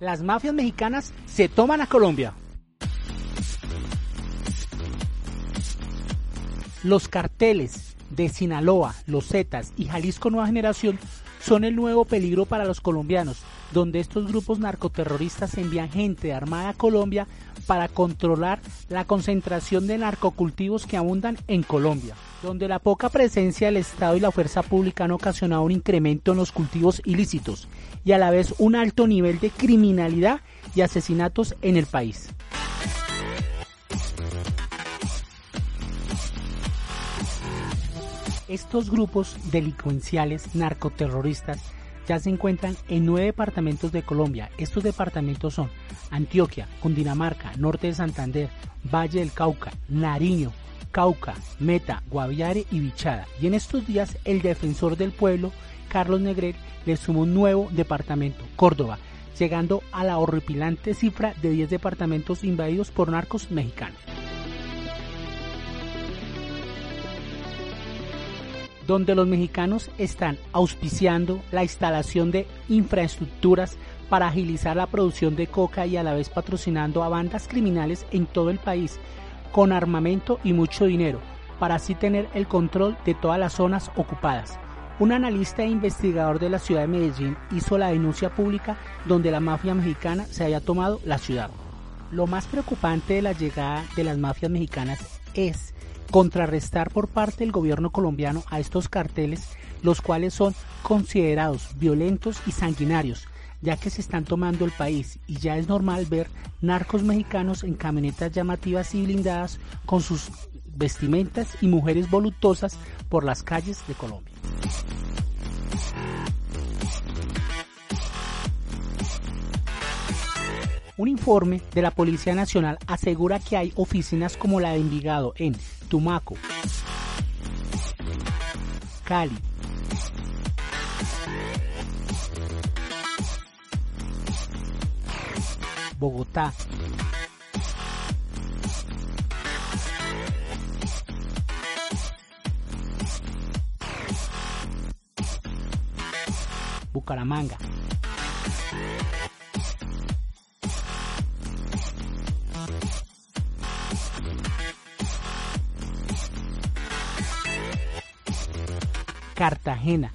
Las mafias mexicanas se toman a Colombia. Los carteles de Sinaloa, Los Zetas y Jalisco Nueva Generación son el nuevo peligro para los colombianos, donde estos grupos narcoterroristas envían gente armada a Colombia para controlar la concentración de narcocultivos que abundan en Colombia, donde la poca presencia del Estado y la fuerza pública han ocasionado un incremento en los cultivos ilícitos y a la vez un alto nivel de criminalidad y asesinatos en el país. Estos grupos delincuenciales narcoterroristas ya se encuentran en nueve departamentos de Colombia. Estos departamentos son Antioquia, Cundinamarca, Norte de Santander, Valle del Cauca, Nariño, Cauca, Meta, Guaviare y Bichada. Y en estos días el defensor del pueblo, Carlos Negret, le sumó un nuevo departamento, Córdoba, llegando a la horripilante cifra de 10 departamentos invadidos por narcos mexicanos. Donde los mexicanos están auspiciando la instalación de infraestructuras para agilizar la producción de coca y a la vez patrocinando a bandas criminales en todo el país con armamento y mucho dinero, para así tener el control de todas las zonas ocupadas. Un analista e investigador de la ciudad de Medellín hizo la denuncia pública donde la mafia mexicana se haya tomado la ciudad. Lo más preocupante de la llegada de las mafias mexicanas es contrarrestar por parte del gobierno colombiano a estos carteles, los cuales son considerados violentos y sanguinarios, ya que se están tomando el país y ya es normal ver narcos mexicanos en camionetas llamativas y blindadas con sus vestimentas y mujeres voluptuosas por las calles de Colombia. Un informe de la Policía Nacional asegura que hay oficinas como la de Envigado en Tumaco, Cali, Bogotá, Bucaramanga. Cartagena.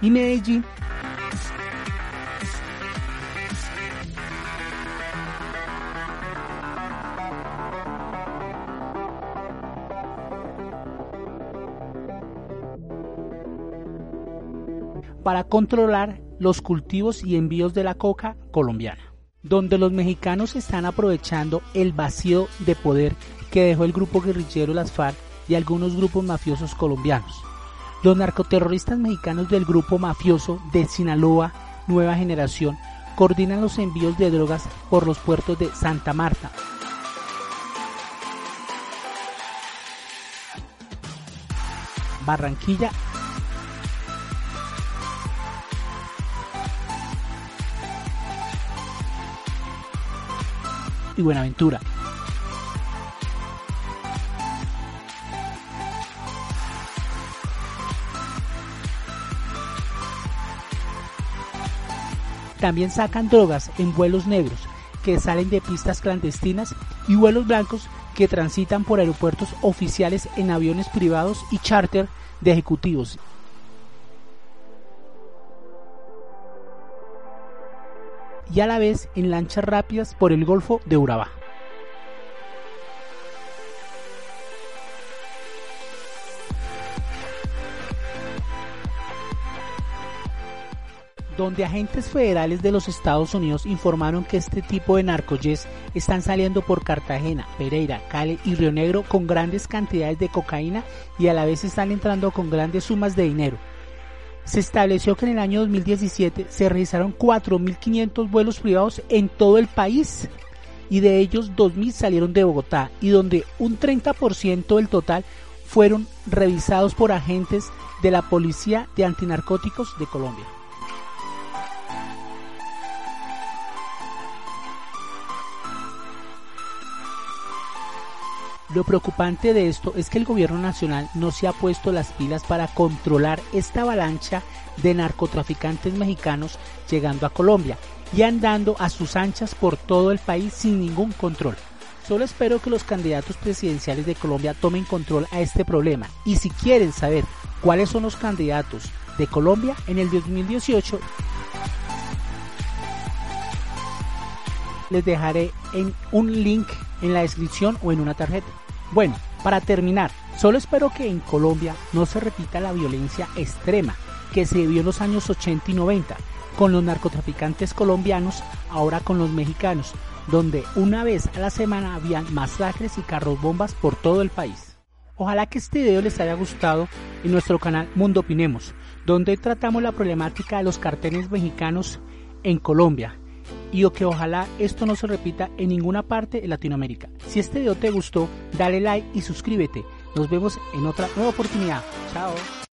Y Medellín para controlar los cultivos y envíos de la coca colombiana, donde los mexicanos están aprovechando el vacío de poder que dejó el grupo guerrillero Las FARC y algunos grupos mafiosos colombianos. Los narcoterroristas mexicanos del grupo mafioso de Sinaloa Nueva Generación coordinan los envíos de drogas por los puertos de Santa Marta, Barranquilla y Buenaventura. También sacan drogas en vuelos negros que salen de pistas clandestinas y vuelos blancos que transitan por aeropuertos oficiales en aviones privados y charter de ejecutivos y a la vez en lanchas rápidas por el Golfo de Urabá. donde agentes federales de los Estados Unidos informaron que este tipo de narcoyes están saliendo por Cartagena, Pereira, Cali y Río Negro con grandes cantidades de cocaína y a la vez están entrando con grandes sumas de dinero se estableció que en el año 2017 se realizaron 4.500 vuelos privados en todo el país y de ellos 2.000 salieron de Bogotá y donde un 30% del total fueron revisados por agentes de la Policía de Antinarcóticos de Colombia. Lo preocupante de esto es que el gobierno nacional no se ha puesto las pilas para controlar esta avalancha de narcotraficantes mexicanos llegando a Colombia y andando a sus anchas por todo el país sin ningún control. Solo espero que los candidatos presidenciales de Colombia tomen control a este problema y si quieren saber cuáles son los candidatos de Colombia en el 2018 les dejaré en un link en la descripción o en una tarjeta. Bueno, para terminar, solo espero que en Colombia no se repita la violencia extrema que se vio en los años 80 y 90 con los narcotraficantes colombianos, ahora con los mexicanos, donde una vez a la semana habían masacres y carros bombas por todo el país. Ojalá que este video les haya gustado en nuestro canal Mundo Opinemos, donde tratamos la problemática de los carteles mexicanos en Colombia y que ojalá esto no se repita en ninguna parte de Latinoamérica. Si este video te gustó, dale like y suscríbete. Nos vemos en otra nueva oportunidad. Chao.